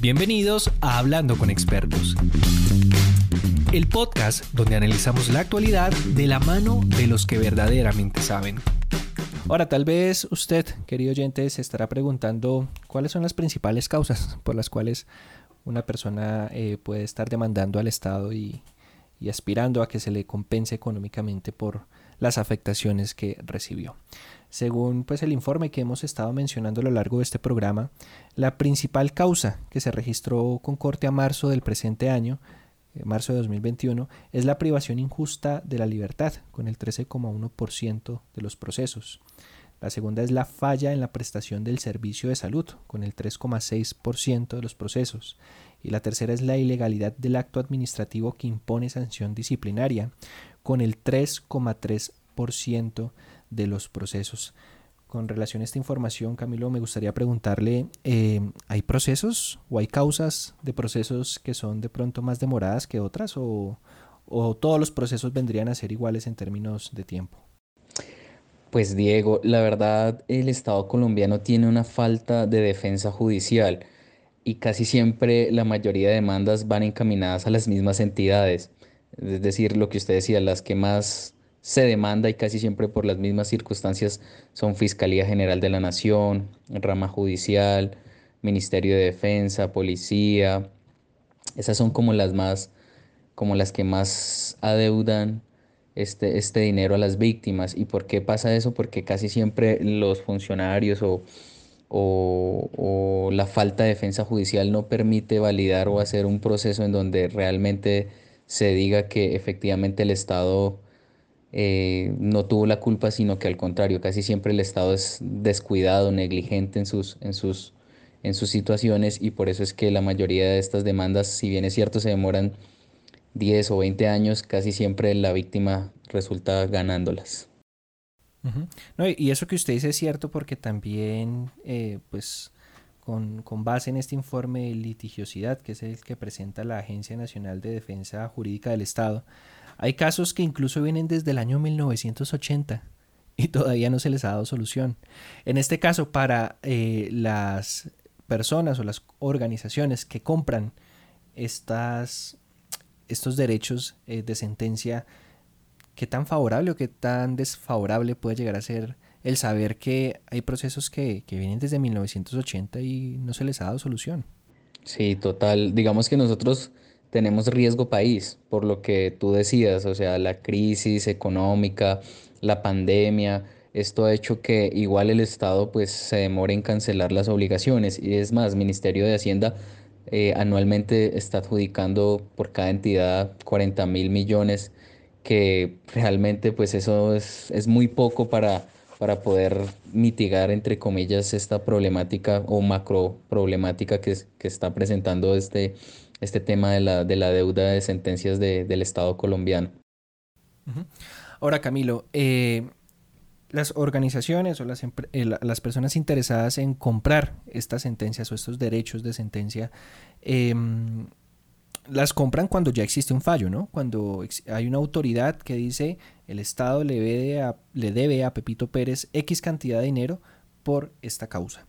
Bienvenidos a Hablando con Expertos, el podcast donde analizamos la actualidad de la mano de los que verdaderamente saben. Ahora, tal vez usted, querido oyente, se estará preguntando cuáles son las principales causas por las cuales una persona eh, puede estar demandando al Estado y, y aspirando a que se le compense económicamente por las afectaciones que recibió. Según pues, el informe que hemos estado mencionando a lo largo de este programa, la principal causa que se registró con corte a marzo del presente año, eh, marzo de 2021, es la privación injusta de la libertad, con el 13,1% de los procesos. La segunda es la falla en la prestación del servicio de salud, con el 3,6% de los procesos. Y la tercera es la ilegalidad del acto administrativo que impone sanción disciplinaria, con el 3,3% de los procesos. Con relación a esta información, Camilo, me gustaría preguntarle, eh, ¿hay procesos o hay causas de procesos que son de pronto más demoradas que otras o, o todos los procesos vendrían a ser iguales en términos de tiempo? Pues Diego, la verdad el Estado colombiano tiene una falta de defensa judicial y casi siempre la mayoría de demandas van encaminadas a las mismas entidades. Es decir, lo que usted decía, las que más se demanda y casi siempre por las mismas circunstancias son Fiscalía General de la Nación, rama judicial, Ministerio de Defensa, Policía. Esas son como las más, como las que más adeudan este, este dinero a las víctimas. ¿Y por qué pasa eso? Porque casi siempre los funcionarios o, o, la falta de defensa judicial no permite validar o hacer un proceso en donde realmente se diga que efectivamente el Estado eh, no tuvo la culpa, sino que al contrario, casi siempre el Estado es descuidado, negligente en sus, en sus, en sus situaciones y por eso es que la mayoría de estas demandas, si bien es cierto, se demoran 10 o 20 años, casi siempre la víctima resulta ganándolas. y eso que usted dice es cierto porque también, eh, pues, con, con, base en este informe de litigiosidad, que es el que presenta la Agencia Nacional de Defensa Jurídica del Estado, hay casos que incluso vienen desde el año 1980 y todavía no se les ha dado solución. En este caso, para eh, las personas o las organizaciones que compran estas, estos derechos eh, de sentencia, ¿qué tan favorable o qué tan desfavorable puede llegar a ser el saber que hay procesos que, que vienen desde 1980 y no se les ha dado solución? Sí, total. Digamos que nosotros tenemos riesgo país, por lo que tú decías, o sea, la crisis económica, la pandemia, esto ha hecho que igual el Estado pues se demore en cancelar las obligaciones y es más, Ministerio de Hacienda eh, anualmente está adjudicando por cada entidad 40 mil millones, que realmente pues eso es, es muy poco para, para poder mitigar, entre comillas, esta problemática o macro problemática que, que está presentando este este tema de la, de la deuda de sentencias del Estado colombiano. Ahora, Camilo, eh, las organizaciones o las, eh, las, personas interesadas en comprar estas sentencias o estos derechos de sentencia, em, las compran cuando ya existe un fallo, ¿no? Cuando hay una autoridad que dice el Estado le debe a, le debe a Pepito Pérez X cantidad de dinero por esta causa.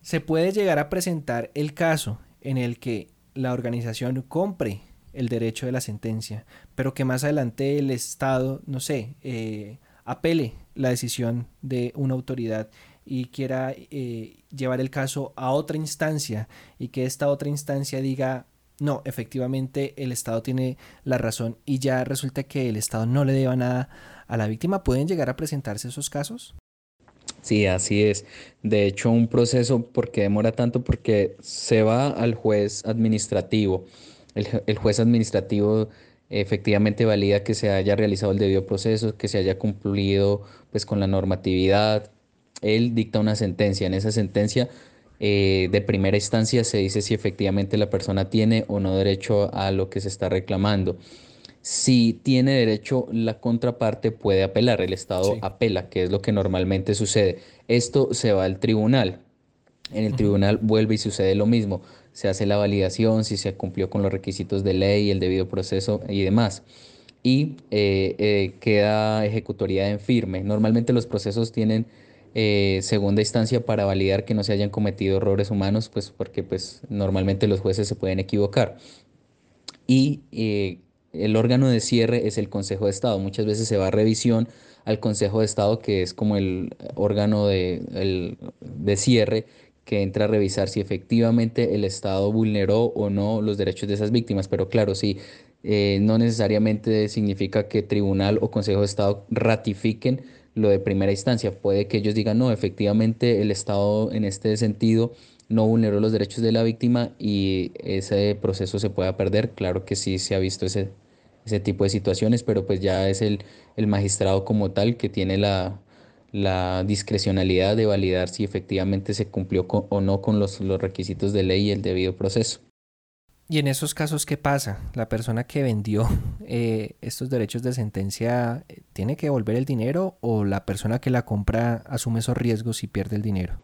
Se puede llegar a presentar el caso en el que la organización compre el derecho de la sentencia, pero que más adelante el Estado, no sé, eh, apele la decisión de una autoridad y quiera eh, llevar el caso a otra instancia y que esta otra instancia diga, no, efectivamente el Estado tiene la razón y ya resulta que el Estado no le deba nada a la víctima, ¿pueden llegar a presentarse esos casos? Sí, así es. De hecho, un proceso, ¿por qué demora tanto? Porque se va al juez administrativo. El, juez administrativo efectivamente valida que se haya realizado el debido proceso, que se haya cumplido pues, con la normatividad. Él dicta una sentencia. En esa sentencia eh, de primera instancia se dice si efectivamente la persona tiene o no derecho a lo que se está reclamando. Si tiene derecho, la contraparte puede apelar, el Estado apela, que es lo que normalmente sucede. Esto se va al tribunal. En el tribunal vuelve y sucede lo mismo. Se hace la validación, si se cumplió con los requisitos de ley, el debido proceso y demás. Y eh, eh, queda ejecutoría en firme. Normalmente los procesos tienen eh, segunda instancia para validar que no se hayan cometido errores humanos, pues porque pues normalmente los jueces se pueden equivocar. Y el órgano de cierre es el Consejo de Estado. Muchas veces se va a revisión al Consejo de Estado, que es como el órgano de, de cierre que entra a revisar si efectivamente el Estado vulneró o no los derechos de esas víctimas. Pero claro, sí, eh, no necesariamente significa que tribunal o Consejo de Estado ratifiquen lo de primera instancia. Puede que ellos digan, no, efectivamente el Estado en este sentido no vulneró los derechos de la víctima y ese proceso se pueda perder. Claro que sí se ha visto ese, ese tipo de situaciones, pero pues ya es el, el magistrado como tal que tiene la, la discrecionalidad de validar si efectivamente se cumplió o no con los, los requisitos de ley y el debido proceso. Y en esos casos, ¿qué pasa? La persona que vendió eh, estos derechos de sentencia eh, tiene que devolver el dinero o la persona que la compra asume esos riesgos y pierde el dinero.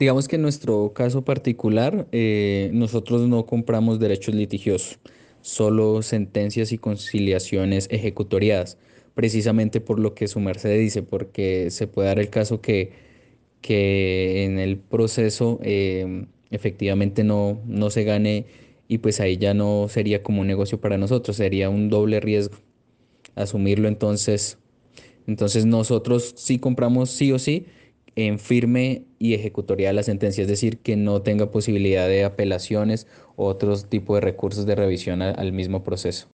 Digamos que en nuestro caso particular, eh, nosotros no compramos derechos litigiosos, solo sentencias y conciliaciones ejecutoriadas precisamente por lo que su merced dice, porque se puede dar el caso que, que en el proceso em, efectivamente no, no se gane y pues ahí ya no sería como un negocio para nosotros, sería un doble riesgo asumirlo entonces. Entonces nosotros sí compramos sí o sí en firme y ejecutoria la sentencia, es decir, que no tenga posibilidad de apelaciones o otros tipos de recursos de revisión al mismo proceso.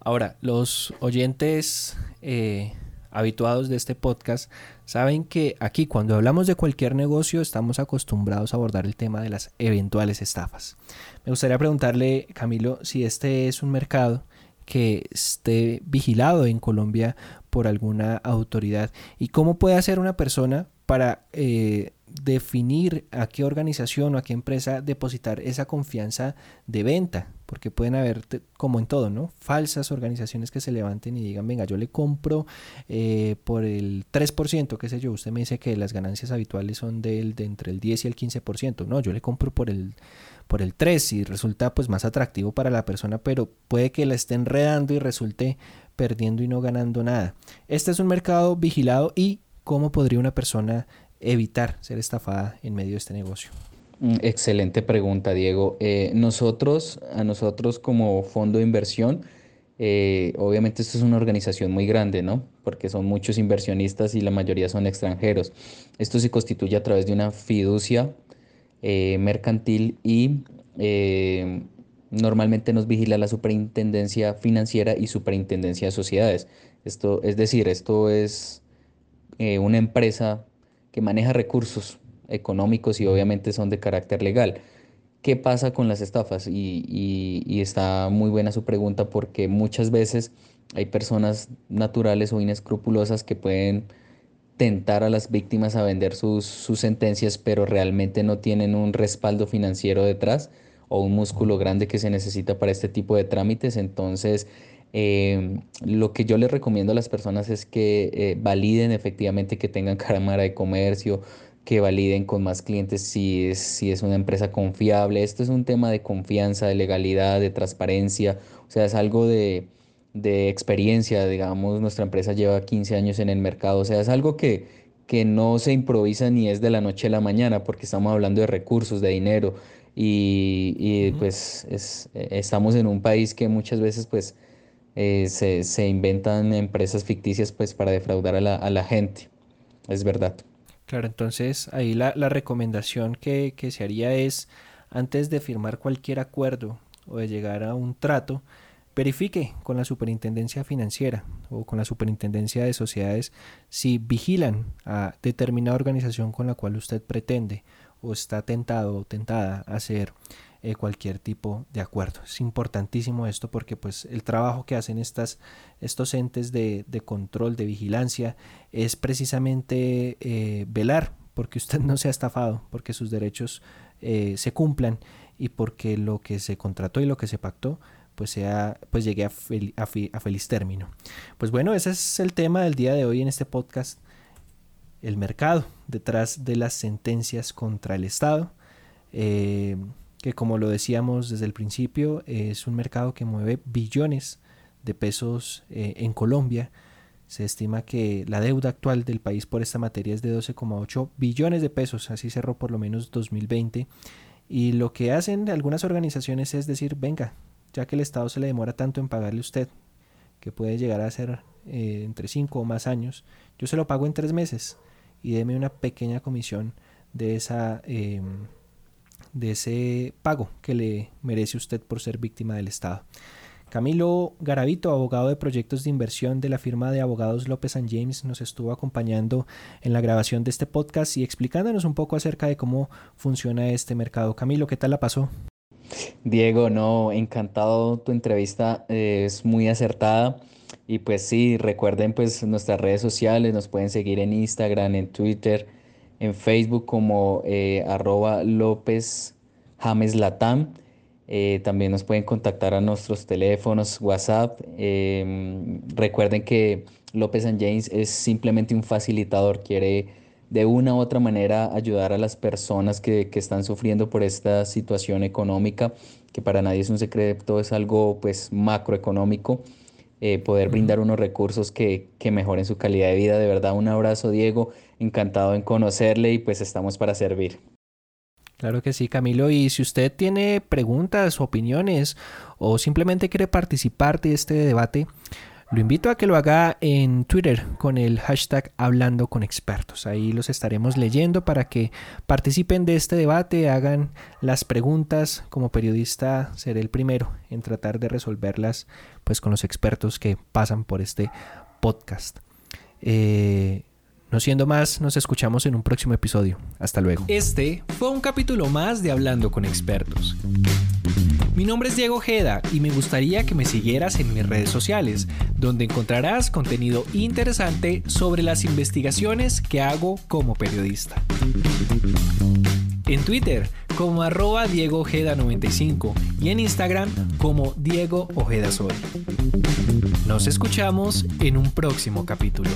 Ahora, los oyentes eh, habituados de este podcast saben que aquí cuando hablamos de cualquier negocio estamos acostumbrados a abordar el tema de las eventuales estafas. Me gustaría preguntarle, Camilo, si este es un mercado que esté vigilado en Colombia por alguna autoridad y cómo puede hacer una persona para eh, definir a qué organización o a qué empresa depositar esa confianza de venta, porque pueden haber, como en todo, ¿no? Falsas organizaciones que se levanten y digan, venga, yo le compro eh, por el 3%, qué sé yo, usted me dice que las ganancias habituales son de entre el 10 y el 15%, no, yo le compro por el, por el 3 y resulta pues más atractivo para la persona, pero puede que la esté enredando y resulte perdiendo y no ganando nada. Este es un mercado vigilado y cómo podría una persona evitar ser estafada en medio de este negocio? Mm, excelente pregunta, Diego. Eh, nosotros, a nosotros como fondo de inversión, eh, obviamente esto es una organización muy grande, ¿no? Porque son muchos inversionistas y la mayoría son extranjeros. Esto se constituye a través de una fiducia eh, mercantil y normalmente nos vigila la superintendencia financiera y superintendencia de sociedades. Esto, es decir, esto es una empresa que maneja recursos económicos y obviamente son de carácter legal. ¿Qué pasa con las estafas? Y, está muy buena su pregunta porque muchas veces hay personas naturales o inescrupulosas que pueden tentar a las víctimas a vender sus, sus sentencias, pero realmente no tienen un respaldo financiero detrás o un músculo grande que se necesita para este tipo de trámites. Entonces, Em, lo que yo les recomiendo a las personas es que eh, validen efectivamente que tengan cámara de comercio, que validen con más clientes si es, si es una empresa confiable. Esto es un tema de confianza, de legalidad, de transparencia, o sea, es algo de, de experiencia, digamos, nuestra empresa lleva 15 años en el mercado, o sea, es algo que, que no se improvisa ni es de la noche a la mañana, porque estamos hablando de recursos, de dinero, y, y pues es, estamos en un país que muchas veces pues eh, se, inventan empresas ficticias pues para defraudar a la, gente. Es verdad. Claro, entonces ahí la, recomendación que, se haría es, antes de firmar cualquier acuerdo o de llegar a un trato, verifique con la superintendencia financiera o con la superintendencia de sociedades si vigilan a determinada organización con la cual usted pretende o está tentado o tentada a hacer eh, cualquier tipo de acuerdo. Es importantísimo esto porque pues el trabajo que hacen estas, estos entes de, control, de vigilancia, es precisamente eh, velar porque usted no sea estafado, porque sus derechos eh, se cumplan y porque lo que se contrató y lo que se pactó pues sea pues llegue a, a, feliz término. Pues bueno, ese es el tema del día de hoy en este podcast. El mercado detrás de las sentencias contra el Estado que como lo decíamos desde el principio, es un mercado que mueve billones de pesos eh, en Colombia. Se estima que la deuda actual del país por esta materia es de 12,8 billones de pesos, así cerró por lo menos 2020. Y lo que hacen algunas organizaciones es decir, venga, ya que el Estado se le demora tanto en pagarle a usted, que puede llegar a ser eh, entre 5 o más años, yo se lo pago en tres meses y deme una pequeña comisión de, esa, em, de ese pago que le merece usted por ser víctima del Estado. Camilo Garavito, abogado de proyectos de inversión de la firma de abogados López ⁇ James, nos estuvo acompañando en la grabación de este podcast y explicándonos un poco acerca de cómo funciona este mercado. Camilo, ¿qué tal la pasó? Diego, no, encantado tu entrevista, eh, es muy acertada. Y pues sí, recuerden pues nuestras redes sociales, nos pueden seguir en Instagram, en Twitter, en Facebook como eh, arroba López James Latam. Eh, también nos pueden contactar a nuestros teléfonos, WhatsApp. Em, recuerden que López James es simplemente un facilitador, quiere de una u otra manera ayudar a las personas que, que, están sufriendo por esta situación económica, que para nadie es un secreto, es algo pues macroeconómico, eh, poder brindar unos recursos que, que mejoren su calidad de vida. De verdad, un abrazo Diego, encantado en conocerle y pues estamos para servir. Claro que sí, Camilo. Y si usted tiene preguntas, opiniones o simplemente quiere participar de este debate, lo invito a que lo haga en Twitter con el hashtag Hablando con Expertos. Ahí los estaremos leyendo para que participen de este debate, hagan las preguntas. Como periodista seré el primero en tratar de resolverlas pues con los expertos que pasan por este podcast. Eh, no siendo más, nos escuchamos en un próximo episodio. Hasta luego. Este fue un capítulo más de Hablando con Expertos. Mi nombre es Diego Ojeda y me gustaría que me siguieras en mis redes sociales, donde encontrarás contenido interesante sobre las investigaciones que hago como periodista. En Twitter como arroba Diego Ojeda 95 y en Instagram como Diego Ojeda Soy. Nos escuchamos en un próximo capítulo.